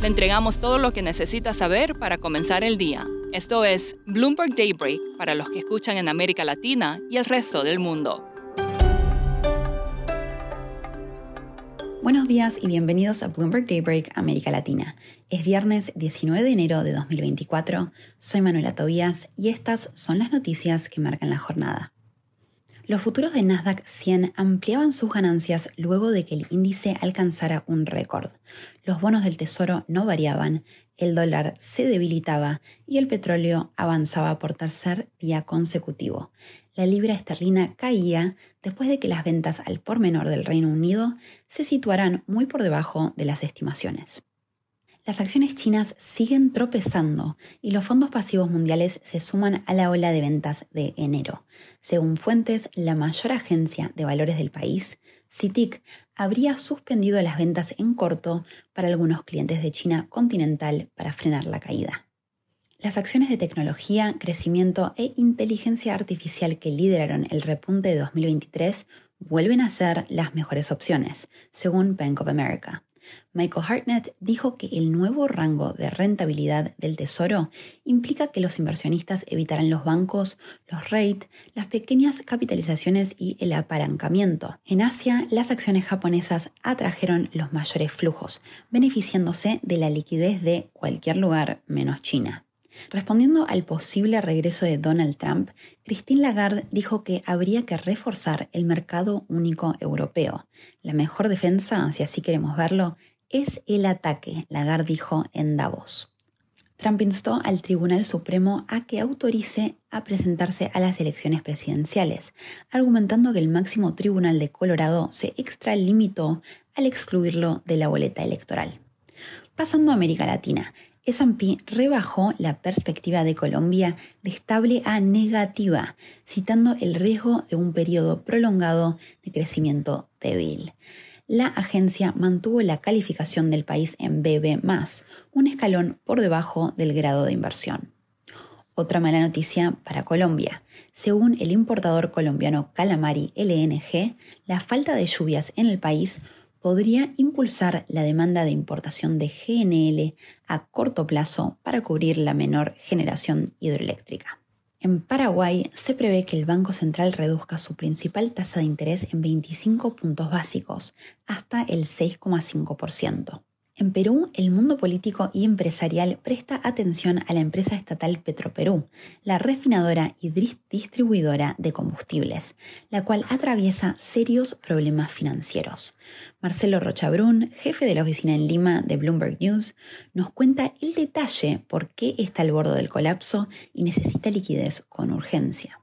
Le entregamos todo lo que necesita saber para comenzar el día. Esto es Bloomberg Daybreak para los que escuchan en América Latina y el resto del mundo. Buenos días y bienvenidos a Bloomberg Daybreak América Latina. Es viernes 19 de enero de 2024, soy Manuela Tobías y estas son las noticias que marcan la jornada. Los futuros de Nasdaq 100 ampliaban sus ganancias luego de que el índice alcanzara un récord. Los bonos del tesoro no variaban, el dólar se debilitaba y el petróleo avanzaba por tercer día consecutivo. La libra esterlina caía después de que las ventas al por menor del Reino Unido se situaran muy por debajo de las estimaciones. Las acciones chinas siguen tropezando y los fondos pasivos mundiales se suman a la ola de ventas de enero. Según fuentes, la mayor agencia de valores del país, CITIC, habría suspendido las ventas en corto para algunos clientes de China continental para frenar la caída. Las acciones de tecnología, crecimiento e inteligencia artificial que lideraron el repunte de 2023 vuelven a ser las mejores opciones, según Bank of America. Michael Hartnett dijo que el nuevo rango de rentabilidad del Tesoro implica que los inversionistas evitarán los bancos, los rates, las pequeñas capitalizaciones y el apalancamiento. En Asia, las acciones japonesas atrajeron los mayores flujos, beneficiándose de la liquidez de cualquier lugar menos China. Respondiendo al posible regreso de Donald Trump, Christine Lagarde dijo que habría que reforzar el mercado único europeo. La mejor defensa, si así queremos verlo, es el ataque, Lagarde dijo en Davos. Trump instó al Tribunal Supremo a que autorice a presentarse a las elecciones presidenciales, argumentando que el máximo tribunal de Colorado se extralimitó al excluirlo de la boleta electoral. Pasando a América Latina, S&P rebajó la perspectiva de Colombia de estable a negativa, citando el riesgo de un periodo prolongado de crecimiento débil. La agencia mantuvo la calificación del país en BB+, un escalón por debajo del grado de inversión. Otra mala noticia para Colombia. Según el importador colombiano Calamari LNG, la falta de lluvias en el país podría impulsar la demanda de importación de GNL a corto plazo para cubrir la menor generación hidroeléctrica. En Paraguay se prevé que el Banco Central reduzca su principal tasa de interés en 25 puntos básicos, hasta el 6,5%. En Perú, el mundo político y empresarial presta atención a la empresa estatal Petroperú, la refinadora y distribuidora de combustibles, la cual atraviesa serios problemas financieros. Marcelo Rochabrún, jefe de la oficina en Lima de Bloomberg News, nos cuenta el detalle por qué está al borde del colapso y necesita liquidez con urgencia.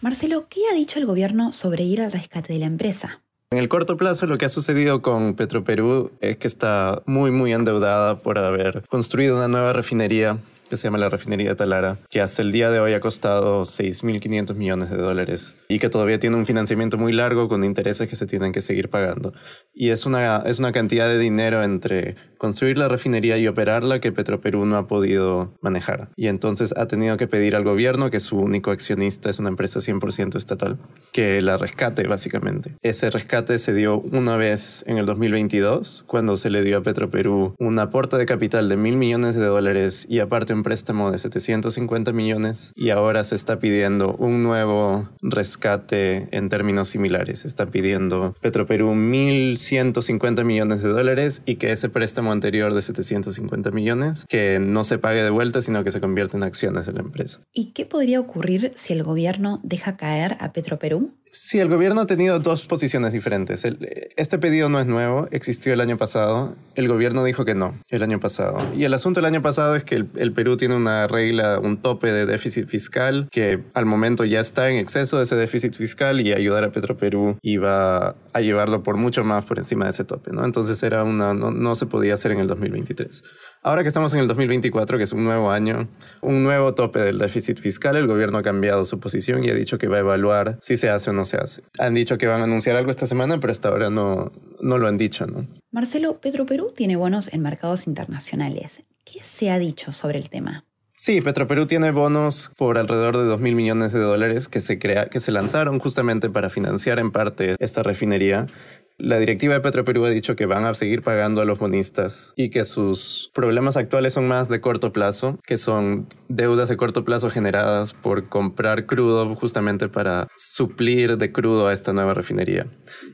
Marcelo, ¿qué ha dicho el gobierno sobre ir al rescate de la empresa? En el corto plazo, lo que ha sucedido con Petroperú es que está muy, muy endeudada por haber construido una nueva refinería que se llama la refinería de Talara, que hasta el día de hoy ha costado 6.500 millones de dólares y que todavía tiene un financiamiento muy largo con intereses que se tienen que seguir pagando. Y es una, es una cantidad de dinero entre construir la refinería y operarla que Petroperú no ha podido manejar. Y entonces ha tenido que pedir al gobierno, que su único accionista es una empresa 100% estatal, que la rescate básicamente. Ese rescate se dio una vez en el 2022, cuando se le dio a Petroperú un aporte de capital de mil millones de dólares y aparte un préstamo de 750 millones y ahora se está pidiendo un nuevo rescate en términos similares. Está pidiendo Petroperú 1.150 millones de dólares y que ese préstamo anterior de 750 millones que no se pague de vuelta sino que se convierta en acciones de la empresa. ¿Y qué podría ocurrir si el gobierno deja caer a Petroperú? Sí, el gobierno ha tenido dos posiciones diferentes. este pedido no es nuevo, existió el año pasado. El gobierno dijo que no el año pasado. Y el asunto del año pasado es que el, Tiene una regla, un tope de déficit fiscal que al momento ya está en exceso de ese déficit fiscal y ayudar a Petroperú iba a llevarlo por mucho más por encima de ese tope. ¿no? Entonces era una, no, no se podía hacer en el 2023. Ahora que estamos en el 2024, que es un nuevo año, un nuevo tope del déficit fiscal, el gobierno ha cambiado su posición y ha dicho que va a evaluar si se hace o no se hace. Han dicho que van a anunciar algo esta semana, pero hasta ahora no, no lo han dicho. ¿no? Marcelo, Petroperú tiene bonos en mercados internacionales. ¿Qué se ha dicho sobre el tema? Sí, Petroperú tiene bonos por alrededor de 2 mil millones de dólares que se, crea, que se lanzaron justamente para financiar en parte esta refinería. La directiva de Petroperú ha dicho que van a seguir pagando a los bonistas y que sus problemas actuales son más de corto plazo, que son deudas de corto plazo generadas por comprar crudo justamente para suplir de crudo a esta nueva refinería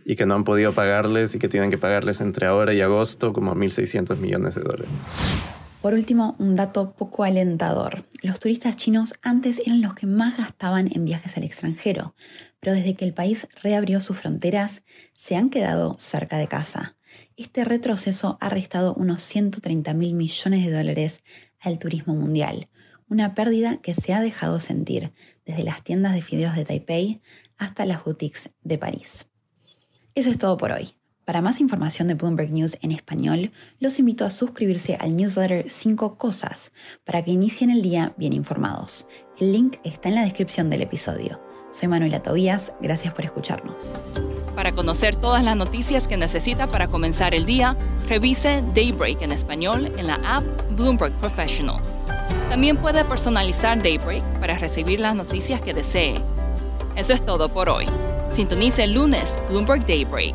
y que no han podido pagarles y que tienen que pagarles entre ahora y agosto como 1.600 millones de dólares. Por último, un dato poco alentador. Los turistas chinos antes eran los que más gastaban en viajes al extranjero, pero desde que el país reabrió sus fronteras, se han quedado cerca de casa. Este retroceso ha restado unos 130 mil millones de dólares al turismo mundial, una pérdida que se ha dejado sentir desde las tiendas de fideos de Taipei hasta las boutiques de París. Eso es todo por hoy. Para más información de Bloomberg News en español, los invito a suscribirse al newsletter 5 Cosas para que inicien el día bien informados. El link está en la descripción del episodio. Soy Manuela Tobías, gracias por escucharnos. Para conocer todas las noticias que necesita para comenzar el día, revise Daybreak en español en la app Bloomberg Professional. También puede personalizar Daybreak para recibir las noticias que desee. Eso es todo por hoy. Sintonice el lunes Bloomberg Daybreak